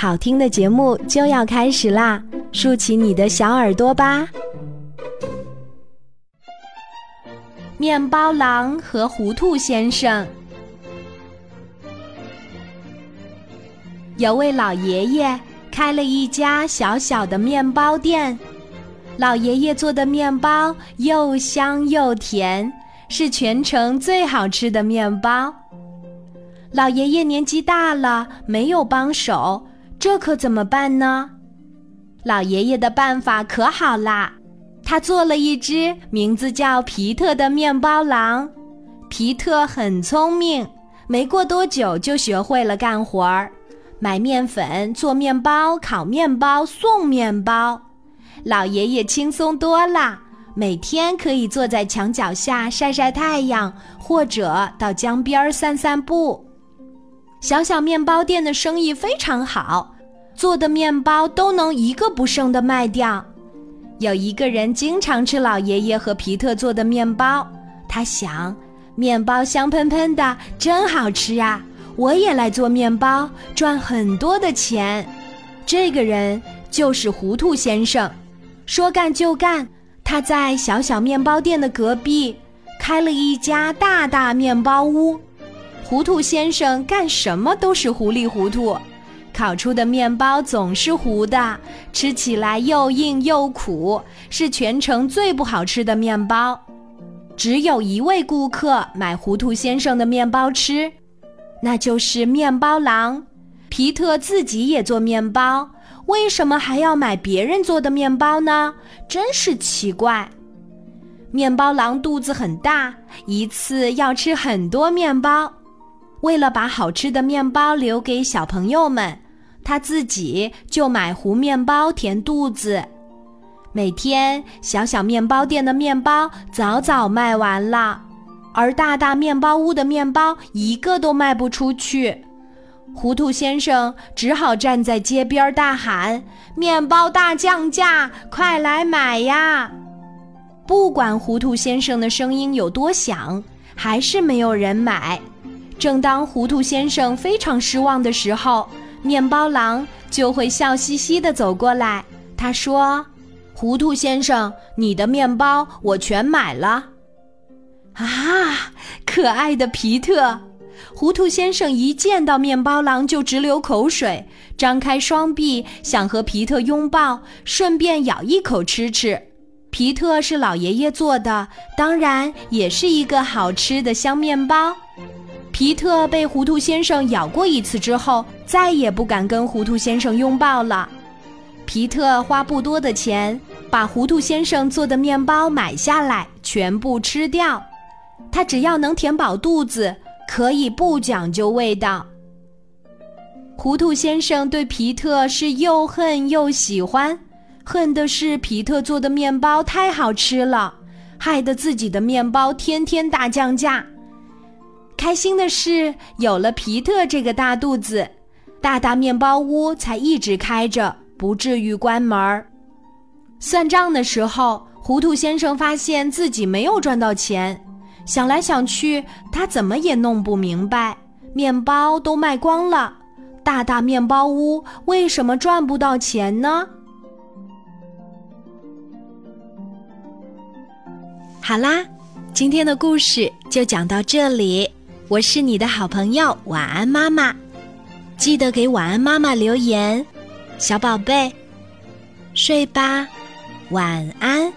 好听的节目就要开始啦，竖起你的小耳朵吧！面包狼和糊涂先生。有位老爷爷开了一家小小的面包店，老爷爷做的面包又香又甜，是全城最好吃的面包。老爷爷年纪大了，没有帮手。这可怎么办呢？老爷爷的办法可好啦，他做了一只名字叫皮特的面包狼。皮特很聪明，没过多久就学会了干活儿，买面粉、做面包、烤面包、送面包。老爷爷轻松多了，每天可以坐在墙角下晒晒太阳，或者到江边散散步。小小面包店的生意非常好，做的面包都能一个不剩的卖掉。有一个人经常吃老爷爷和皮特做的面包，他想，面包香喷喷的，真好吃啊！我也来做面包，赚很多的钱。这个人就是糊涂先生，说干就干，他在小小面包店的隔壁开了一家大大面包屋。糊涂先生干什么都是糊里糊涂，烤出的面包总是糊的，吃起来又硬又苦，是全城最不好吃的面包。只有一位顾客买糊涂先生的面包吃，那就是面包狼。皮特自己也做面包，为什么还要买别人做的面包呢？真是奇怪。面包狼肚子很大，一次要吃很多面包。为了把好吃的面包留给小朋友们，他自己就买糊面包填肚子。每天，小小面包店的面包早早卖完了，而大大面包屋的面包一个都卖不出去。糊涂先生只好站在街边大喊：“面包大降价，快来买呀！”不管糊涂先生的声音有多响，还是没有人买。正当糊涂先生非常失望的时候，面包狼就会笑嘻嘻地走过来。他说：“糊涂先生，你的面包我全买了。”啊，可爱的皮特！糊涂先生一见到面包狼就直流口水，张开双臂想和皮特拥抱，顺便咬一口吃吃。皮特是老爷爷做的，当然也是一个好吃的香面包。皮特被糊涂先生咬过一次之后，再也不敢跟糊涂先生拥抱了。皮特花不多的钱把糊涂先生做的面包买下来，全部吃掉。他只要能填饱肚子，可以不讲究味道。糊涂先生对皮特是又恨又喜欢，恨的是皮特做的面包太好吃了，害得自己的面包天天大降价。开心的是，有了皮特这个大肚子，大大面包屋才一直开着，不至于关门。算账的时候，糊涂先生发现自己没有赚到钱，想来想去，他怎么也弄不明白，面包都卖光了，大大面包屋为什么赚不到钱呢？好啦，今天的故事就讲到这里。我是你的好朋友，晚安妈妈，记得给晚安妈妈留言，小宝贝，睡吧，晚安。